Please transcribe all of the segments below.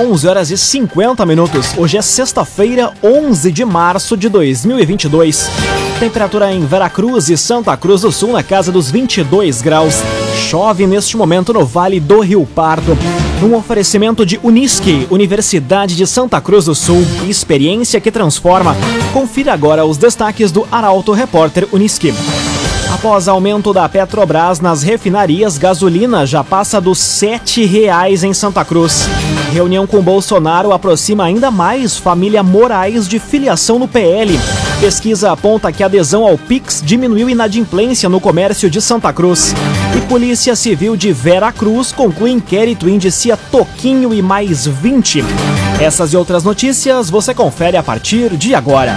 11 horas e 50 minutos. Hoje é sexta-feira, 11 de março de 2022. Temperatura em Veracruz e Santa Cruz do Sul na casa dos 22 graus. Chove neste momento no Vale do Rio Pardo. Um oferecimento de Unisque, Universidade de Santa Cruz do Sul. Experiência que transforma. Confira agora os destaques do Arauto Repórter Unisque. Após aumento da Petrobras nas refinarias, gasolina já passa dos R$ 7,00 em Santa Cruz. Reunião com Bolsonaro aproxima ainda mais família Moraes de filiação no PL. Pesquisa aponta que adesão ao Pix diminuiu inadimplência no comércio de Santa Cruz. E Polícia Civil de Vera Cruz conclui inquérito e indicia Toquinho e mais 20. Essas e outras notícias você confere a partir de agora.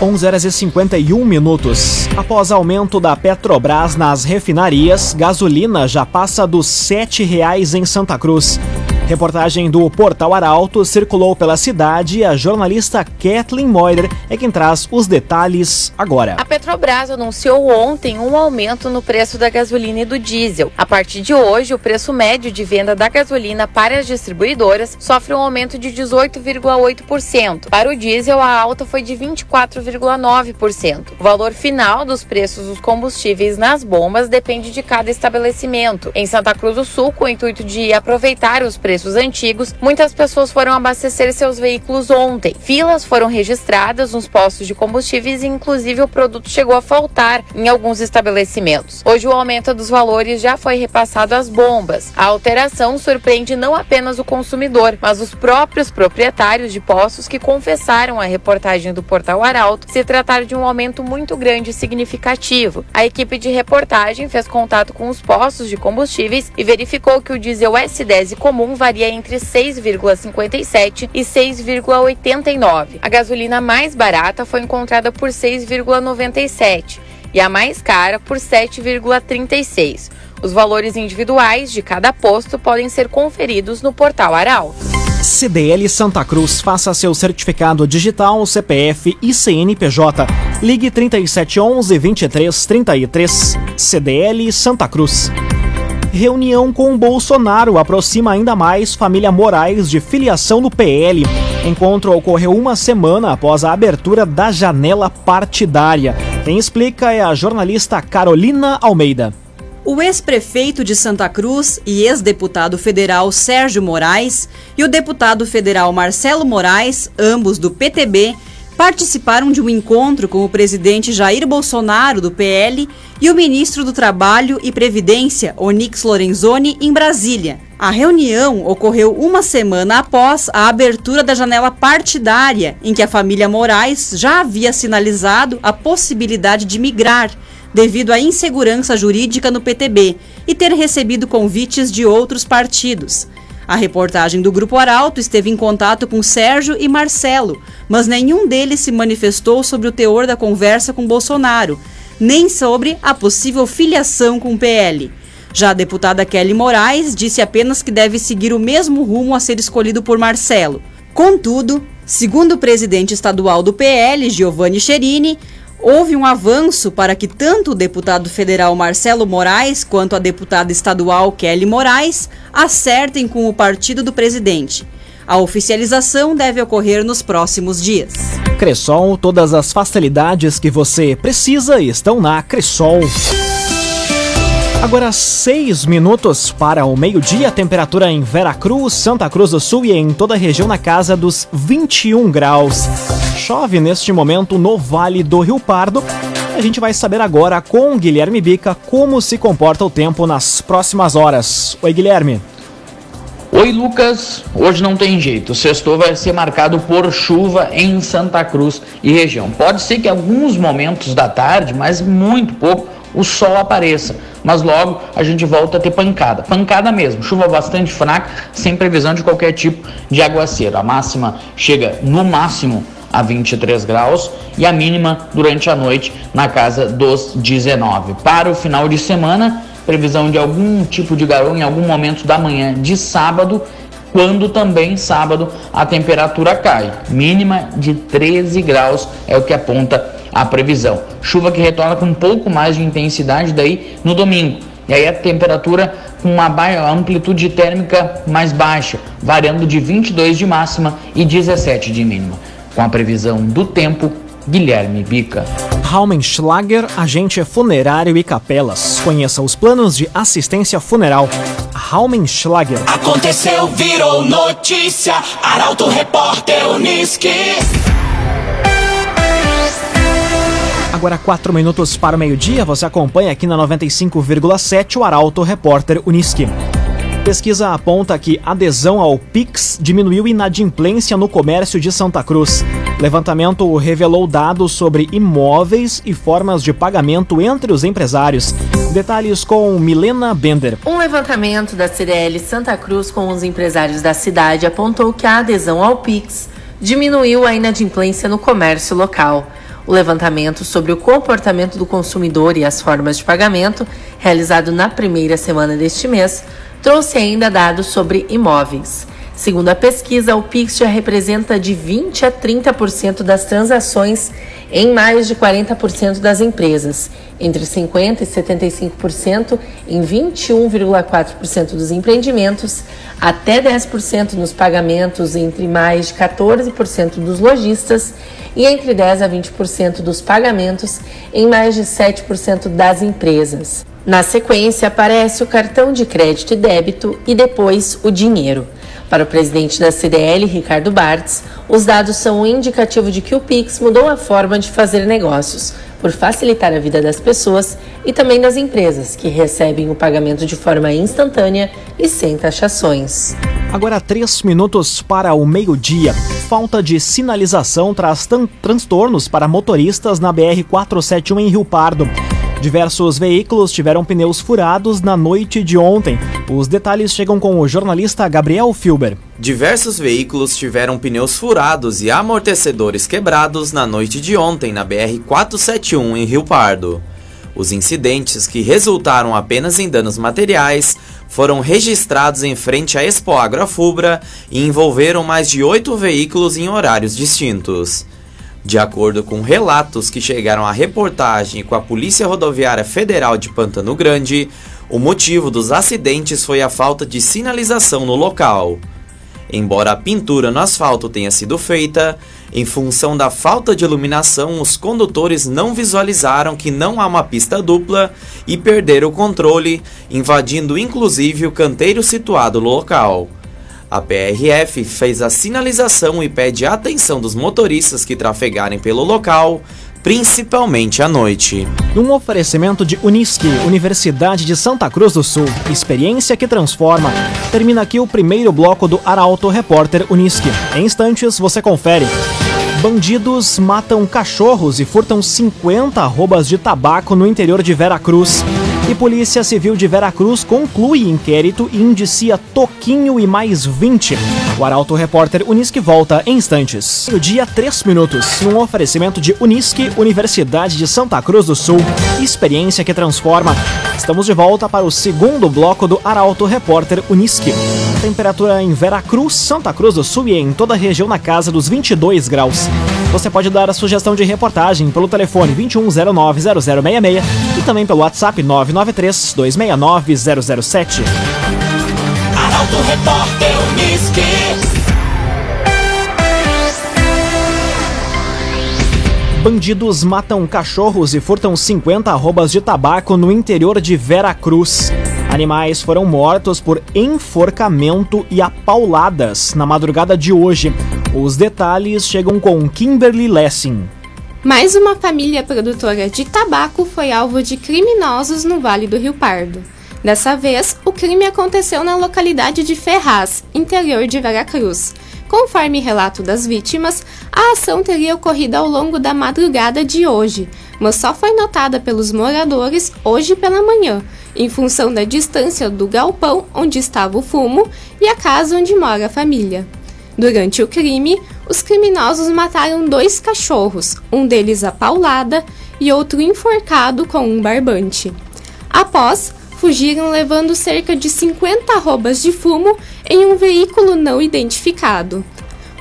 11 horas e 51 minutos. Após aumento da Petrobras nas refinarias, gasolina já passa dos R$ 7,00 em Santa Cruz. Reportagem do Portal Arauto circulou pela cidade e a jornalista Kathleen Moider é quem traz os detalhes agora. A Petrobras anunciou ontem um aumento no preço da gasolina e do diesel. A partir de hoje, o preço médio de venda da gasolina para as distribuidoras sofre um aumento de 18,8%. Para o diesel, a alta foi de 24,9%. O valor final dos preços dos combustíveis nas bombas depende de cada estabelecimento. Em Santa Cruz do Sul, com o intuito de aproveitar os preços preços antigos, muitas pessoas foram abastecer seus veículos ontem. Filas foram registradas nos postos de combustíveis e, inclusive, o produto chegou a faltar em alguns estabelecimentos. Hoje, o aumento dos valores já foi repassado às bombas. A alteração surpreende não apenas o consumidor, mas os próprios proprietários de postos que confessaram à reportagem do Portal Arauto se tratar de um aumento muito grande e significativo. A equipe de reportagem fez contato com os postos de combustíveis e verificou que o diesel S10 comum varia entre 6,57 e 6,89. A gasolina mais barata foi encontrada por 6,97 e a mais cara por 7,36. Os valores individuais de cada posto podem ser conferidos no portal Arauto. CDL Santa Cruz, faça seu certificado digital, CPF e CNPJ. Ligue 3711 2333. CDL Santa Cruz. Reunião com Bolsonaro aproxima ainda mais família Moraes de filiação no PL. Encontro ocorreu uma semana após a abertura da janela partidária. Quem explica é a jornalista Carolina Almeida. O ex-prefeito de Santa Cruz e ex-deputado federal Sérgio Moraes e o deputado federal Marcelo Moraes, ambos do PTB, participaram de um encontro com o presidente Jair Bolsonaro, do PL, e o ministro do Trabalho e Previdência, Onyx Lorenzoni, em Brasília. A reunião ocorreu uma semana após a abertura da janela partidária, em que a família Moraes já havia sinalizado a possibilidade de migrar devido à insegurança jurídica no PTB e ter recebido convites de outros partidos. A reportagem do Grupo Arauto esteve em contato com Sérgio e Marcelo, mas nenhum deles se manifestou sobre o teor da conversa com Bolsonaro, nem sobre a possível filiação com o PL. Já a deputada Kelly Moraes disse apenas que deve seguir o mesmo rumo a ser escolhido por Marcelo. Contudo, segundo o presidente estadual do PL, Giovanni Cherini, houve um avanço para que tanto o deputado federal Marcelo Moraes quanto a deputada estadual Kelly Moraes acertem com o partido do presidente. A oficialização deve ocorrer nos próximos dias. Cressol, todas as facilidades que você precisa estão na Cressol. Agora seis minutos para o meio-dia, temperatura em Veracruz, Santa Cruz do Sul e em toda a região na casa dos 21 graus. Chove neste momento no Vale do Rio Pardo. A gente vai saber agora com Guilherme Bica como se comporta o tempo nas próximas horas. Oi, Guilherme. Oi, Lucas. Hoje não tem jeito. O sexto vai ser marcado por chuva em Santa Cruz e região. Pode ser que alguns momentos da tarde, mas muito pouco, o sol apareça mas logo a gente volta a ter pancada. Pancada mesmo, chuva bastante fraca, sem previsão de qualquer tipo de aguaceiro. A máxima chega no máximo a 23 graus e a mínima durante a noite na casa dos 19. Para o final de semana, previsão de algum tipo de garoa em algum momento da manhã de sábado, quando também sábado a temperatura cai. Mínima de 13 graus é o que aponta a previsão. Chuva que retorna com um pouco mais de intensidade daí no domingo. E aí a temperatura com uma amplitude térmica mais baixa, variando de 22 de máxima e 17 de mínima. Com a previsão do tempo, Guilherme Bica. Raumenschlager, agente funerário e capelas. Conheça os planos de assistência funeral. Raumenschlager. Aconteceu, virou notícia. Arauto Repórter Uniski. Agora, quatro minutos para o meio-dia, você acompanha aqui na 95,7 o Arauto Repórter Uniski. Pesquisa aponta que adesão ao Pix diminuiu inadimplência no comércio de Santa Cruz. Levantamento revelou dados sobre imóveis e formas de pagamento entre os empresários. Detalhes com Milena Bender. Um levantamento da CDL Santa Cruz com os empresários da cidade apontou que a adesão ao Pix diminuiu a inadimplência no comércio local. O levantamento sobre o comportamento do consumidor e as formas de pagamento, realizado na primeira semana deste mês, trouxe ainda dados sobre imóveis. Segundo a pesquisa, o Pix já representa de 20 a 30% das transações em mais de 40% das empresas, entre 50% e 75% em 21,4% dos empreendimentos, até 10% nos pagamentos entre mais de 14% dos lojistas e entre 10 a 20% dos pagamentos em mais de 7% das empresas. Na sequência, aparece o cartão de crédito e débito e depois o dinheiro. Para o presidente da CDL, Ricardo Bartz, os dados são um indicativo de que o Pix mudou a forma de fazer negócios, por facilitar a vida das pessoas e também das empresas, que recebem o pagamento de forma instantânea e sem taxações. Agora, três minutos para o meio-dia. Falta de sinalização traz transtornos para motoristas na BR-471 em Rio Pardo. Diversos veículos tiveram pneus furados na noite de ontem. Os detalhes chegam com o jornalista Gabriel Filber. Diversos veículos tiveram pneus furados e amortecedores quebrados na noite de ontem na BR-471 em Rio Pardo. Os incidentes, que resultaram apenas em danos materiais, foram registrados em frente à Expo Agrofubra e envolveram mais de oito veículos em horários distintos. De acordo com relatos que chegaram à reportagem com a Polícia Rodoviária Federal de Pantano Grande, o motivo dos acidentes foi a falta de sinalização no local. Embora a pintura no asfalto tenha sido feita, em função da falta de iluminação, os condutores não visualizaram que não há uma pista dupla e perderam o controle, invadindo inclusive o canteiro situado no local. A PRF fez a sinalização e pede atenção dos motoristas que trafegarem pelo local, principalmente à noite. Um oferecimento de Unisque, Universidade de Santa Cruz do Sul, experiência que transforma. Termina aqui o primeiro bloco do Arauto Repórter Unisque. Em instantes você confere. Bandidos matam cachorros e furtam 50 arrobas de tabaco no interior de Veracruz. E Polícia Civil de Veracruz conclui inquérito e indicia Toquinho e mais 20. O Arauto Repórter Unisque volta em instantes. O dia 3 minutos, num oferecimento de Unisque, Universidade de Santa Cruz do Sul. Experiência que transforma. Estamos de volta para o segundo bloco do Arauto Repórter Unisque. Temperatura em Veracruz, Santa Cruz do Sul e em toda a região na casa dos 22 graus. Você pode dar a sugestão de reportagem pelo telefone 21090066 e também pelo WhatsApp 9 993 269 007. Arauto Repórter Unisque. Bandidos matam cachorros e furtam 50 arrobas de tabaco no interior de Veracruz. Animais foram mortos por enforcamento e apauladas na madrugada de hoje. Os detalhes chegam com Kimberly Lessing. Mais uma família produtora de tabaco foi alvo de criminosos no Vale do Rio Pardo. Dessa vez, o crime aconteceu na localidade de Ferraz, interior de Veracruz. Conforme relato das vítimas, a ação teria ocorrido ao longo da madrugada de hoje, mas só foi notada pelos moradores hoje pela manhã, em função da distância do galpão onde estava o fumo e a casa onde mora a família. Durante o crime, os criminosos mataram dois cachorros, um deles a paulada e outro enforcado com um barbante. Após, fugiram levando cerca de 50 arrobas de fumo em um veículo não identificado.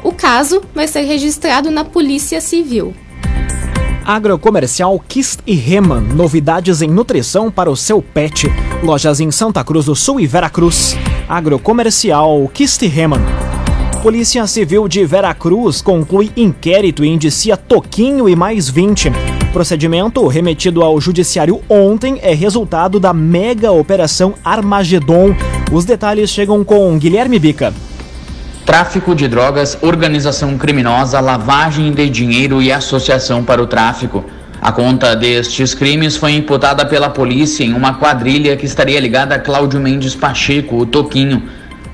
O caso vai ser registrado na Polícia Civil. Agrocomercial Kist e Reman, novidades em nutrição para o seu pet. Lojas em Santa Cruz do Sul e Veracruz. Agrocomercial Kist e Reman. Polícia Civil de Veracruz conclui inquérito e indicia Toquinho e mais 20. Procedimento remetido ao judiciário ontem é resultado da mega operação Armagedon. Os detalhes chegam com Guilherme Bica tráfico de drogas, organização criminosa, lavagem de dinheiro e associação para o tráfico. A conta destes crimes foi imputada pela polícia em uma quadrilha que estaria ligada a Cláudio Mendes Pacheco, o Toquinho.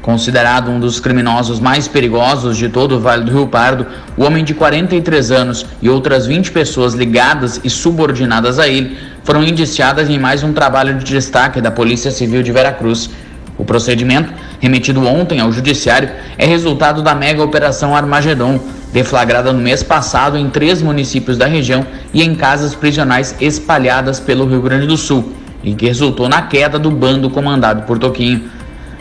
Considerado um dos criminosos mais perigosos de todo o Vale do Rio Pardo, o homem de 43 anos e outras 20 pessoas ligadas e subordinadas a ele foram indiciadas em mais um trabalho de destaque da Polícia Civil de Veracruz. O procedimento, remetido ontem ao Judiciário, é resultado da mega operação Armagedon, deflagrada no mês passado em três municípios da região e em casas prisionais espalhadas pelo Rio Grande do Sul, e que resultou na queda do bando comandado por Toquinho.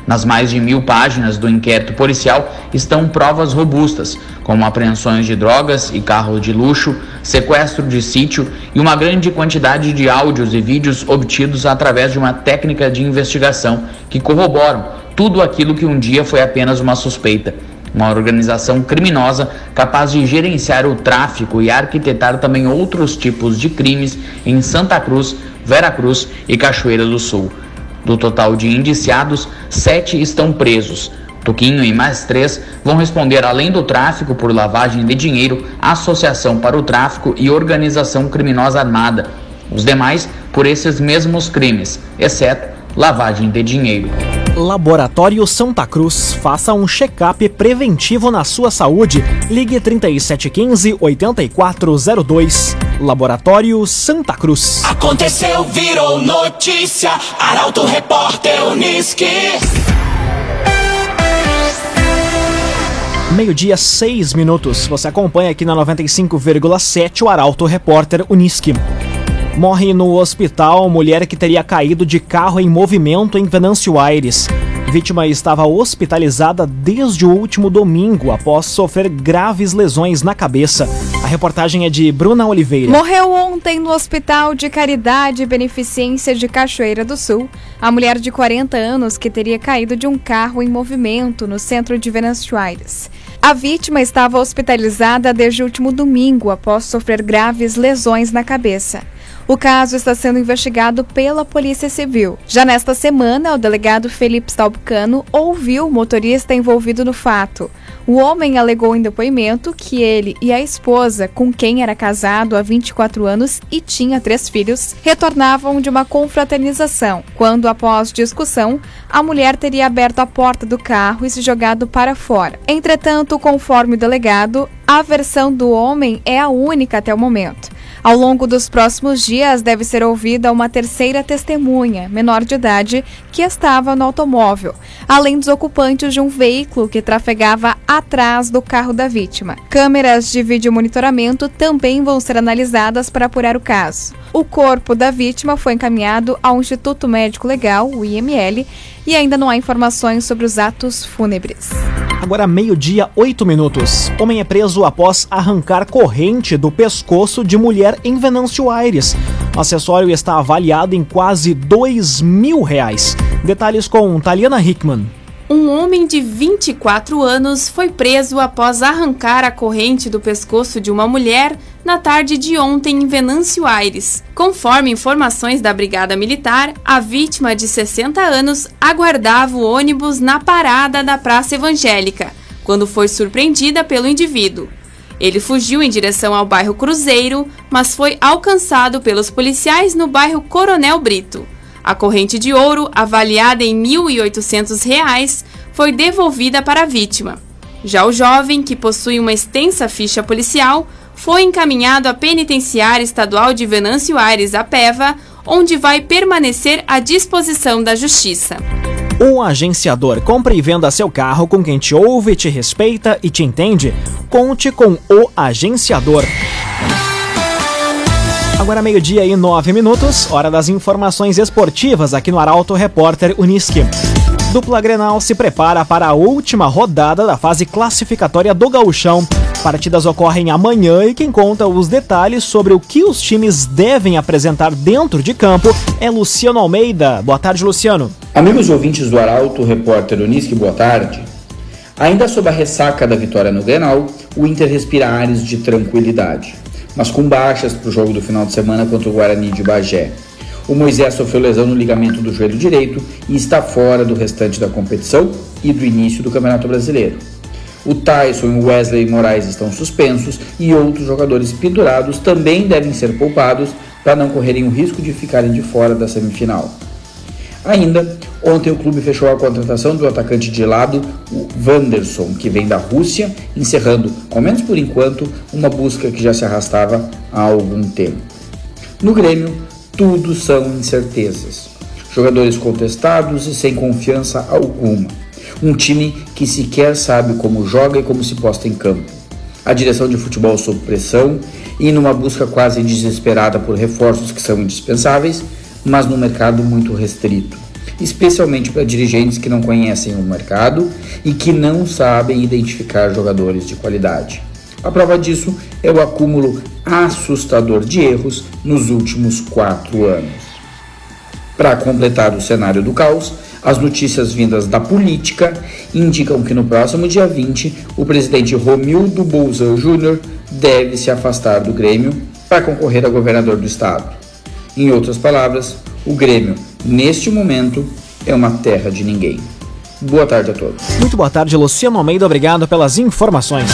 Nas mais de mil páginas do inquérito policial estão provas robustas, como apreensões de drogas e carros de luxo, sequestro de sítio e uma grande quantidade de áudios e vídeos obtidos através de uma técnica de investigação que corroboram tudo aquilo que um dia foi apenas uma suspeita. Uma organização criminosa capaz de gerenciar o tráfico e arquitetar também outros tipos de crimes em Santa Cruz, Veracruz e Cachoeira do Sul. Do total de indiciados, sete estão presos. Toquinho e mais três vão responder além do tráfico por lavagem de dinheiro, associação para o tráfico e organização criminosa armada. Os demais por esses mesmos crimes, exceto lavagem de dinheiro. Laboratório Santa Cruz. Faça um check-up preventivo na sua saúde. Ligue 3715 8402. Laboratório Santa Cruz. Aconteceu, virou notícia. Arauto Repórter Uniski. Meio-dia, seis minutos. Você acompanha aqui na 95,7 o Arauto Repórter Uniski. Morre no hospital mulher que teria caído de carro em movimento em Venâncio Aires. Vítima estava hospitalizada desde o último domingo após sofrer graves lesões na cabeça. A reportagem é de Bruna Oliveira. Morreu ontem no Hospital de Caridade e Beneficência de Cachoeira do Sul a mulher de 40 anos que teria caído de um carro em movimento no centro de Venâncio Aires. A vítima estava hospitalizada desde o último domingo após sofrer graves lesões na cabeça. O caso está sendo investigado pela Polícia Civil. Já nesta semana, o delegado Felipe Stalbcano ouviu o motorista envolvido no fato. O homem alegou em depoimento que ele e a esposa, com quem era casado há 24 anos e tinha três filhos, retornavam de uma confraternização, quando, após discussão, a mulher teria aberto a porta do carro e se jogado para fora. Entretanto, conforme o delegado, a versão do homem é a única até o momento. Ao longo dos próximos dias, deve ser ouvida uma terceira testemunha, menor de idade, que estava no automóvel, além dos ocupantes de um veículo que trafegava atrás do carro da vítima. Câmeras de vídeo monitoramento também vão ser analisadas para apurar o caso. O corpo da vítima foi encaminhado ao Instituto Médico Legal, o IML, e ainda não há informações sobre os atos fúnebres. Agora, meio-dia, oito minutos. Homem é preso após arrancar corrente do pescoço de mulher em Venâncio Aires. O acessório está avaliado em quase dois mil reais. Detalhes com Taliana Hickman. Um homem de 24 anos foi preso após arrancar a corrente do pescoço de uma mulher na tarde de ontem em Venâncio Aires. Conforme informações da Brigada Militar, a vítima de 60 anos aguardava o ônibus na parada da Praça Evangélica, quando foi surpreendida pelo indivíduo. Ele fugiu em direção ao bairro Cruzeiro, mas foi alcançado pelos policiais no bairro Coronel Brito. A corrente de ouro, avaliada em R$ 1.800, foi devolvida para a vítima. Já o jovem, que possui uma extensa ficha policial, foi encaminhado à Penitenciária Estadual de Venâncio Aires, a PEVA, onde vai permanecer à disposição da Justiça. Um agenciador compra e venda seu carro com quem te ouve, te respeita e te entende? Conte com o agenciador. Agora meio-dia e nove minutos, hora das informações esportivas aqui no Arauto Repórter Uniski. Dupla Grenal se prepara para a última rodada da fase classificatória do Gauchão. Partidas ocorrem amanhã e quem conta os detalhes sobre o que os times devem apresentar dentro de campo é Luciano Almeida. Boa tarde, Luciano. Amigos ouvintes do Arauto, repórter Unisque, boa tarde. Ainda sob a ressaca da vitória no Grenal, o Inter respira ares de tranquilidade, mas com baixas para o jogo do final de semana contra o Guarani de Bagé. O Moisés sofreu lesão no ligamento do joelho direito e está fora do restante da competição e do início do Campeonato Brasileiro. O Tyson e o Wesley Moraes estão suspensos e outros jogadores pendurados também devem ser poupados para não correrem o risco de ficarem de fora da semifinal. Ainda, ontem o clube fechou a contratação do atacante de lado, o Wanderson, que vem da Rússia, encerrando, ao menos por enquanto, uma busca que já se arrastava há algum tempo. No Grêmio, tudo são incertezas. Jogadores contestados e sem confiança alguma. Um time que sequer sabe como joga e como se posta em campo. A direção de futebol sob pressão e numa busca quase desesperada por reforços que são indispensáveis, mas num mercado muito restrito, especialmente para dirigentes que não conhecem o mercado e que não sabem identificar jogadores de qualidade. A prova disso é o acúmulo assustador de erros nos últimos quatro anos. Para completar o cenário do caos, as notícias vindas da política indicam que no próximo dia 20, o presidente Romildo Bolzan Júnior deve se afastar do Grêmio para concorrer a governador do estado. Em outras palavras, o Grêmio, neste momento, é uma terra de ninguém. Boa tarde a todos. Muito boa tarde, Luciano Almeida. Obrigado pelas informações.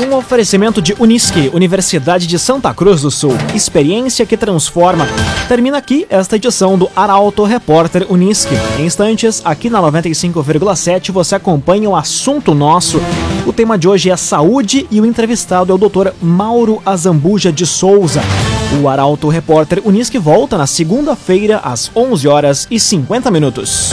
Um oferecimento de Unisque, Universidade de Santa Cruz do Sul. Experiência que transforma. Termina aqui esta edição do Arauto Repórter Unisque. Em instantes, aqui na 95,7 você acompanha o assunto nosso. O tema de hoje é saúde e o entrevistado é o Dr. Mauro Azambuja de Souza. O Arauto Repórter Unisque volta na segunda-feira às 11 horas e 50 minutos.